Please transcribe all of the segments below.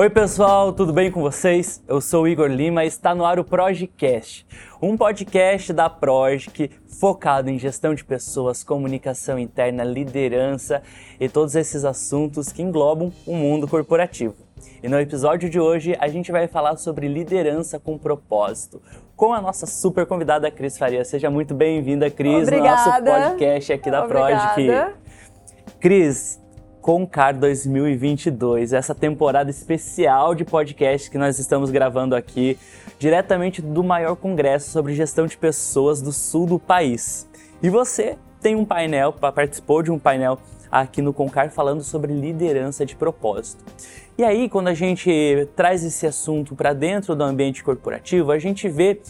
Oi pessoal, tudo bem com vocês? Eu sou o Igor Lima e está no ar o Projecast, um podcast da Progic focado em gestão de pessoas, comunicação interna, liderança e todos esses assuntos que englobam o mundo corporativo. E no episódio de hoje a gente vai falar sobre liderança com propósito, com a nossa super convidada Cris Faria. Seja muito bem-vinda, Cris, Obrigada. no nosso podcast aqui da Obrigada. Progic. Cris, Concar 2022, essa temporada especial de podcast que nós estamos gravando aqui, diretamente do maior congresso sobre gestão de pessoas do sul do país. E você tem um painel, participou de um painel aqui no Concar falando sobre liderança de propósito. E aí, quando a gente traz esse assunto para dentro do ambiente corporativo, a gente vê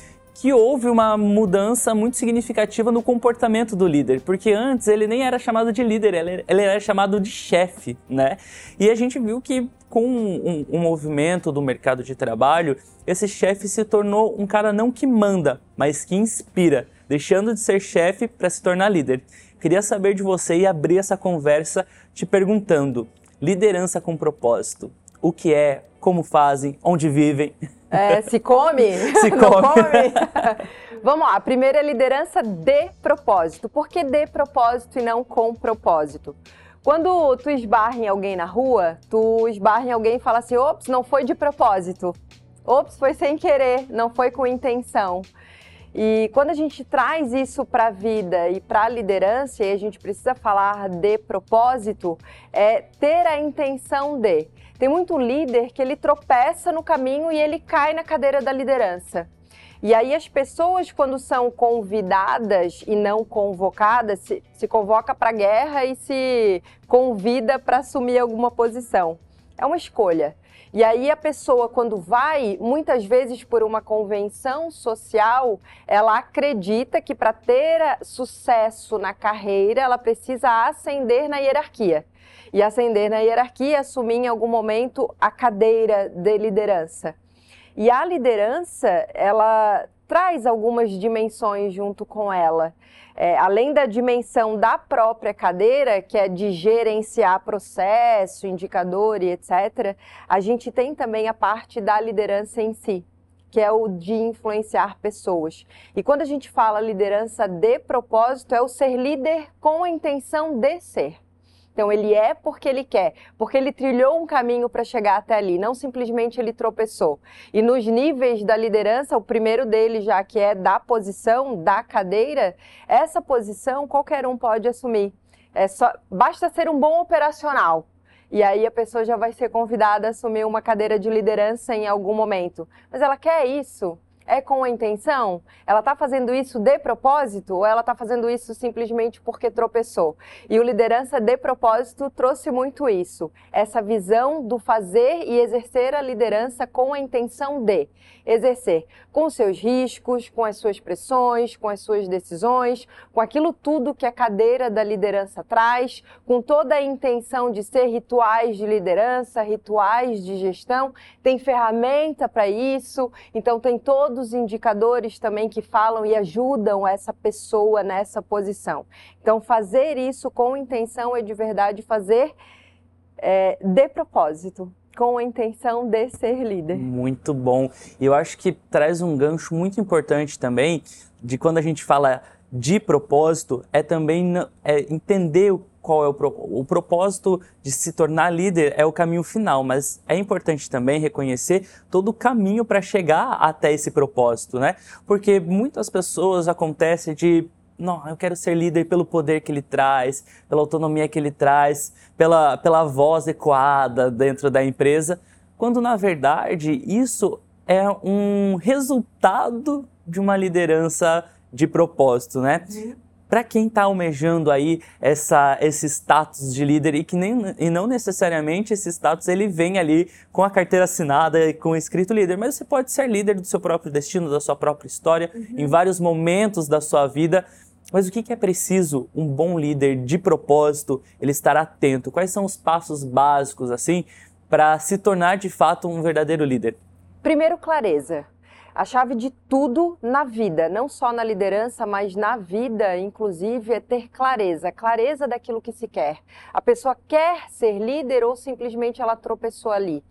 que houve uma mudança muito significativa no comportamento do líder, porque antes ele nem era chamado de líder, ele, era chamado de chefe, né? E a gente viu que com um, um movimento do mercado de trabalho, esse chefe se tornou um cara não que manda, mas que inspira, deixando de ser chefe para se tornar líder. Queria saber de você e abrir essa conversa te perguntando: liderança com propósito, o que é, como fazem, onde vivem? É, se come? Se Não come. Vamos lá, primeiro é liderança de propósito. Por que de propósito e não com propósito? Quando tu esbarra em alguém na rua, tu esbarra em alguém e fala assim, ops, não foi de propósito. Ops, foi sem querer, não foi com intenção. E quando a gente traz isso para a vida e para a liderança, e a gente precisa falar de propósito, é ter a intenção de. Tem muito líder que ele tropeça no caminho e ele cai na cadeira da liderança. E aí as pessoas, quando são convidadas e não convocadas, se, se convoca para a guerra e se convida para assumir alguma posição. É uma escolha. E aí a pessoa, quando vai, muitas vezes por uma convenção social, ela acredita que para ter sucesso na carreira, ela precisa ascender na hierarquia. E ascender na hierarquia, assumir em algum momento a cadeira de liderança. E a liderança, ela traz algumas dimensões junto com ela. É, além da dimensão da própria cadeira, que é de gerenciar processo, indicador e etc., a gente tem também a parte da liderança em si, que é o de influenciar pessoas. E quando a gente fala liderança de propósito, é o ser líder com a intenção de ser. Então ele é porque ele quer, porque ele trilhou um caminho para chegar até ali, não simplesmente ele tropeçou. E nos níveis da liderança, o primeiro dele já que é da posição, da cadeira, essa posição qualquer um pode assumir. É só basta ser um bom operacional. E aí a pessoa já vai ser convidada a assumir uma cadeira de liderança em algum momento. Mas ela quer isso? É com a intenção? Ela está fazendo isso de propósito ou ela está fazendo isso simplesmente porque tropeçou? E o Liderança de Propósito trouxe muito isso. Essa visão do fazer e exercer a liderança com a intenção de exercer com seus riscos, com as suas pressões, com as suas decisões, com aquilo tudo que a cadeira da liderança traz, com toda a intenção de ser rituais de liderança, rituais de gestão. Tem ferramenta para isso, então tem todos os indicadores também que falam e ajudam essa pessoa nessa posição. Então, fazer isso com intenção é de verdade fazer é, de propósito, com a intenção de ser líder. Muito bom. E eu acho que traz um gancho muito importante também de quando a gente fala de propósito, é também é entender o- qual é o, pro- o propósito de se tornar líder é o caminho final, mas é importante também reconhecer todo o caminho para chegar até esse propósito, né? Porque muitas pessoas acontece de não, eu quero ser líder pelo poder que ele traz, pela autonomia que ele traz, pela, pela voz ecoada dentro da empresa, quando na verdade isso é um resultado de uma liderança de propósito, né? Para quem está almejando aí essa, esse status de líder e que nem, e não necessariamente esse status ele vem ali com a carteira assinada e com o escrito líder, mas você pode ser líder do seu próprio destino, da sua própria história, uhum. em vários momentos da sua vida. Mas o que é preciso um bom líder de propósito, ele estar atento? Quais são os passos básicos assim para se tornar de fato um verdadeiro líder? Primeiro, clareza. A chave de tudo na vida, não só na liderança, mas na vida, inclusive, é ter clareza, clareza daquilo que se quer. A pessoa quer ser líder ou simplesmente ela tropeçou ali?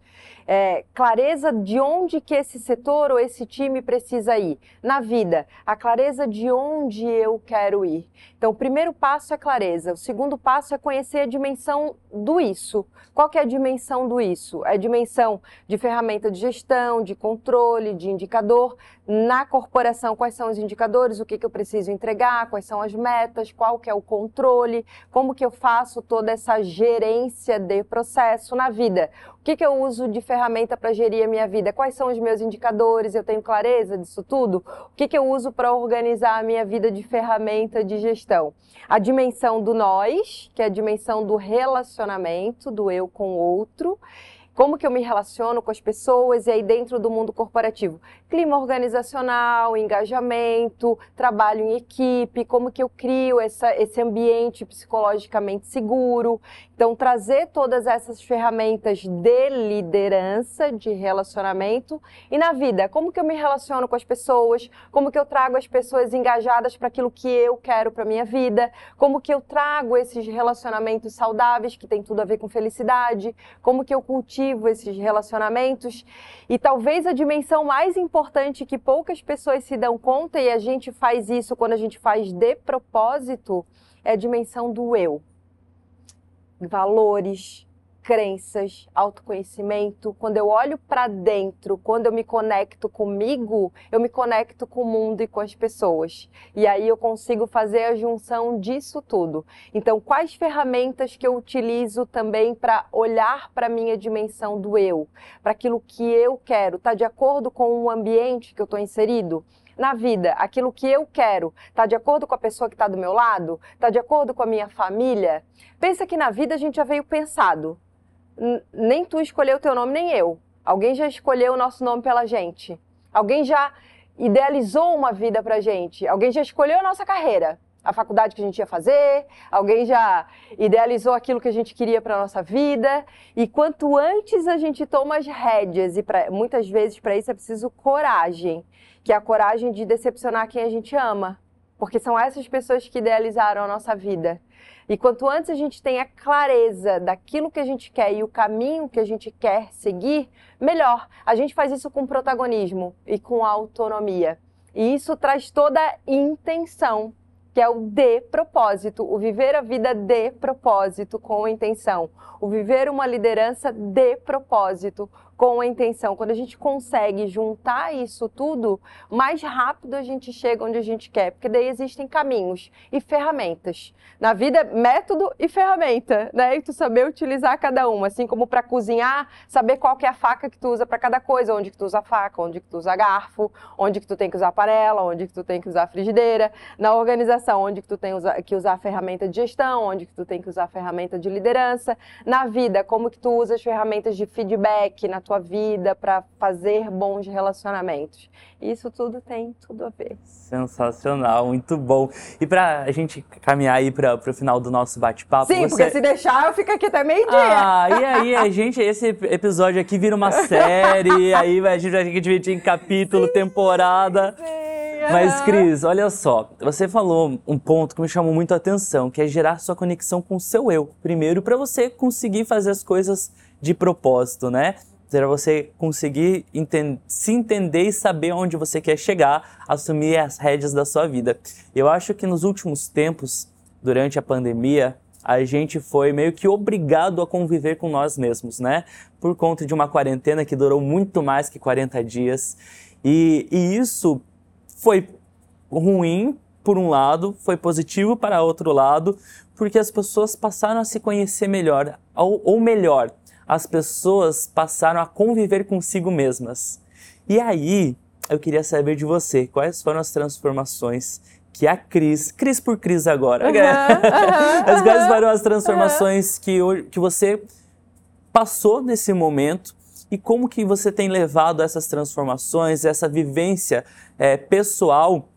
É, clareza de onde que esse setor ou esse time precisa ir. Na vida, a clareza de onde eu quero ir. Então, o primeiro passo é clareza. O segundo passo é conhecer a dimensão do isso. Qual que é a dimensão do isso? É a dimensão de ferramenta de gestão, de controle, de indicador. Na corporação, quais são os indicadores? O que, que eu preciso entregar? Quais são as metas? Qual que é o controle? Como que eu faço toda essa gerência de processo na vida? Que, que eu uso de ferramenta para gerir a minha vida? Quais são os meus indicadores? Eu tenho clareza disso tudo? O que, que eu uso para organizar a minha vida de ferramenta de gestão? A dimensão do nós, que é a dimensão do relacionamento, do eu com o outro como que eu me relaciono com as pessoas e aí dentro do mundo corporativo. Clima organizacional, engajamento, trabalho em equipe, como que eu crio essa, esse ambiente psicologicamente seguro. Então, trazer todas essas ferramentas de liderança, de relacionamento e na vida, como que eu me relaciono com as pessoas, como que eu trago as pessoas engajadas para aquilo que eu quero para minha vida, como que eu trago esses relacionamentos saudáveis que tem tudo a ver com felicidade, como que eu cultivo esses relacionamentos. E talvez a dimensão mais importante que poucas pessoas se dão conta e a gente faz isso quando a gente faz de propósito é a dimensão do eu. Valores, crenças, autoconhecimento. Quando eu olho para dentro, quando eu me conecto comigo, eu me conecto com o mundo e com as pessoas. E aí eu consigo fazer a junção disso tudo. Então, quais ferramentas que eu utilizo também para olhar para a minha dimensão do eu, para aquilo que eu quero, está de acordo com o ambiente que eu estou inserido? na vida, aquilo que eu quero, está de acordo com a pessoa que está do meu lado? Está de acordo com a minha família? Pensa que na vida a gente já veio pensado. Nem tu escolheu teu nome, nem eu. Alguém já escolheu o nosso nome pela gente. Alguém já idealizou uma vida pra gente. Alguém já escolheu a nossa carreira a faculdade que a gente ia fazer, alguém já idealizou aquilo que a gente queria para nossa vida. E quanto antes a gente toma as rédeas, e pra, muitas vezes para isso é preciso coragem, que é a coragem de decepcionar quem a gente ama, porque são essas pessoas que idealizaram a nossa vida. E quanto antes a gente tem a clareza daquilo que a gente quer e o caminho que a gente quer seguir, melhor. A gente faz isso com protagonismo e com autonomia. E isso traz toda a intenção que é o de propósito, o viver a vida de propósito com intenção, o viver uma liderança de propósito com a intenção. Quando a gente consegue juntar isso tudo, mais rápido a gente chega onde a gente quer, porque daí existem caminhos e ferramentas. Na vida, método e ferramenta, né? E tu saber utilizar cada uma, assim como para cozinhar, saber qual que é a faca que tu usa para cada coisa, onde que tu usa faca, onde que tu usa garfo, onde que tu tem que usar panela, onde que tu tem que usar frigideira. Na organização, onde que tu tem que usar a ferramenta de gestão, onde que tu tem que usar a ferramenta de liderança. Na vida, como que tu usa as ferramentas de feedback na tua vida, para fazer bons relacionamentos. Isso tudo tem tudo a ver. Sensacional, muito bom. E para a gente caminhar aí para o final do nosso bate-papo. Sim, você... porque se deixar eu fico aqui até meio-dia. Ah, e aí, a gente, esse episódio aqui vira uma série, aí a gente vai ter que dividir em capítulo, sim, temporada. Sim. Mas, Cris, olha só, você falou um ponto que me chamou muito a atenção, que é gerar sua conexão com o seu eu. Primeiro, para você conseguir fazer as coisas de propósito, né? Para você conseguir se entender e saber onde você quer chegar, assumir as rédeas da sua vida. Eu acho que nos últimos tempos, durante a pandemia, a gente foi meio que obrigado a conviver com nós mesmos, né? Por conta de uma quarentena que durou muito mais que 40 dias. E, e isso foi ruim por um lado, foi positivo para outro lado, porque as pessoas passaram a se conhecer melhor, ou, ou melhor, as pessoas passaram a conviver consigo mesmas. E aí, eu queria saber de você, quais foram as transformações que a Cris, Cris por Cris agora, Uhum, uhum, as quais uhum, foram as transformações que, ho- que você passou nesse momento e como que você tem levado essas transformações, essa vivência eh, pessoal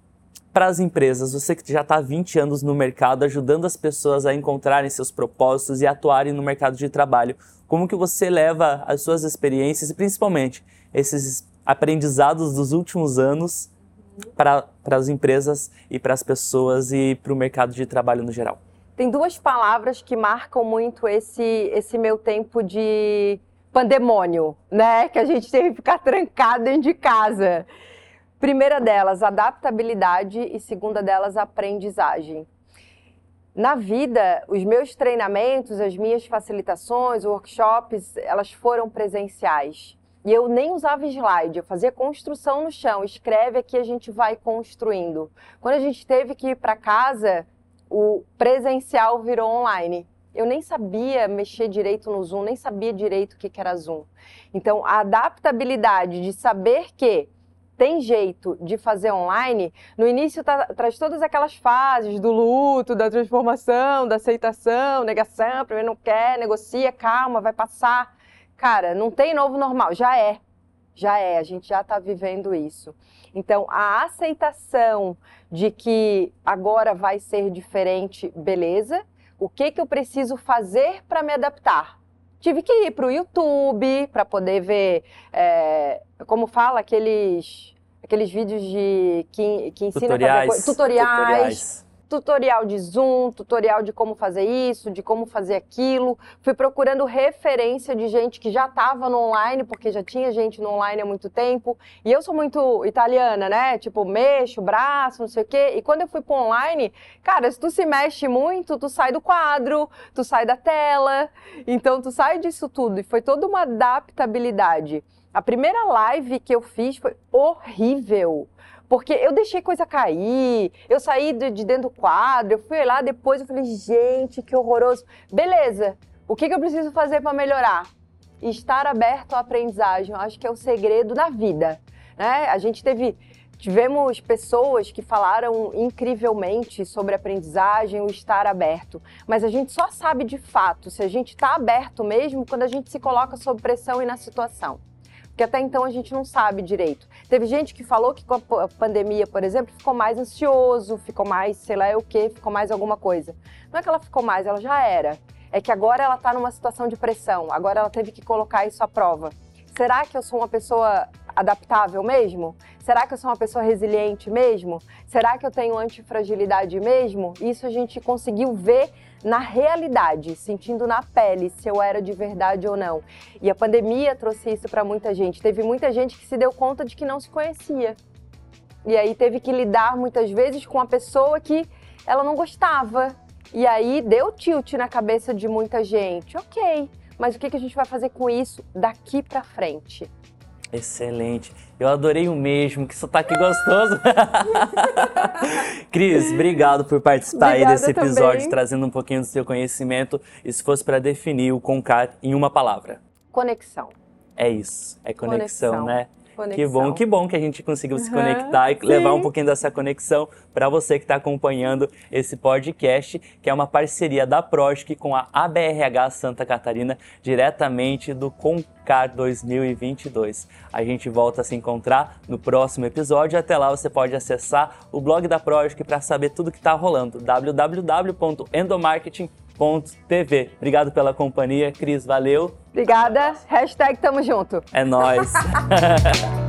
para as empresas. Você que já está há 20 anos no mercado, ajudando as pessoas a encontrarem seus propósitos e atuarem no mercado de trabalho. Como que você leva as suas experiências e principalmente esses aprendizados dos últimos anos para as empresas e para as pessoas e para o mercado de trabalho no geral? Tem duas palavras que marcam muito esse, esse meu tempo de pandemônio, né? Que a gente teve que ficar trancado dentro de casa. Primeira delas, adaptabilidade e segunda delas, aprendizagem. Na vida, os meus treinamentos, as minhas facilitações, workshops, elas foram presenciais. E eu nem usava slide, eu fazia construção no chão. Escreve aqui, a gente vai construindo. Quando a gente teve que ir para casa, o presencial virou online. Eu nem sabia mexer direito no Zoom, nem sabia direito o que era Zoom. Então, a adaptabilidade de saber que tem jeito de fazer online, no início tá- traz todas aquelas fases do luto, da transformação, da aceitação, negação, primeiro não quer, negocia, calma, vai passar. Cara, não tem novo normal, já é. Já é, a gente já está vivendo isso. Então, a aceitação de que agora vai ser diferente, beleza. O que, que eu preciso fazer para me adaptar? Tive que ir para o YouTube para poder ver, é, como fala, aqueles, aqueles vídeos de que, que ensina Tutoriais. coisa- tutoriais, tutorial de Zoom, tutorial de como fazer isso, de como fazer aquilo. Fui procurando referência de gente que já estava no online, porque já tinha gente no online há muito tempo. E eu sou muito italiana, né? Tipo, mexo braço, não sei o quê. E quando eu fui pro online, cara, se tu se mexe muito, tu sai do quadro, tu sai da tela. Então, tu sai disso tudo. E foi toda uma adaptabilidade. A primeira live que eu fiz foi horrível. Porque eu deixei coisa cair, eu saí de, de dentro do quadro, eu fui lá depois, eu falei, gente, que horroroso. Beleza, o que, que eu preciso fazer para melhorar? Estar aberto à aprendizagem, eu acho que é o segredo da vida. Né? A gente teve, tivemos pessoas que falaram incrivelmente sobre aprendizagem, o estar aberto. Mas a gente só sabe de fato se a gente está aberto mesmo quando a gente se coloca sob pressão e na situação porque até então a gente não sabe direito. Teve gente que falou que com a pandemia, por exemplo, ficou mais ansioso, ficou mais, sei lá o que, ficou mais alguma coisa. Não é que ela ficou mais, ela já era. É que agora ela está numa situação de pressão, agora ela teve que colocar isso à prova. Será que eu sou uma pessoa adaptável mesmo? Será que eu sou uma pessoa resiliente mesmo? Será que eu tenho antifragilidade mesmo? Isso a gente conseguiu ver na realidade, sentindo na pele se eu era de verdade ou não. E a pandemia trouxe isso para muita gente. Teve muita gente que se deu conta de que não se conhecia. E aí teve que lidar muitas vezes com uma pessoa que ela não gostava. E aí deu tilt na cabeça de muita gente. Ok, mas o que a gente vai fazer com isso daqui para frente? Excelente. Eu adorei o mesmo, que sotaque gostoso. Cris, obrigado por participar aí Obrigada desse episódio, também. trazendo um pouquinho do seu conhecimento. E se fosse para definir o Concar em uma palavra, Conexão. é isso. É conexão, Conexão. né? Conexão. Que bom, que bom que a gente conseguiu se Aham, conectar e sim. levar um pouquinho dessa conexão para você que está acompanhando esse podcast, que é uma parceria da Projic com a ABRH Santa Catarina, diretamente do Concar 2022. A gente volta a se encontrar no próximo episódio. Até lá você pode acessar o blog da Projic para saber tudo que está rolando. www.endomarketing.tv. Obrigado pela companhia, Cris. Valeu. Obrigada. Hashtag tamo junto. É nóis.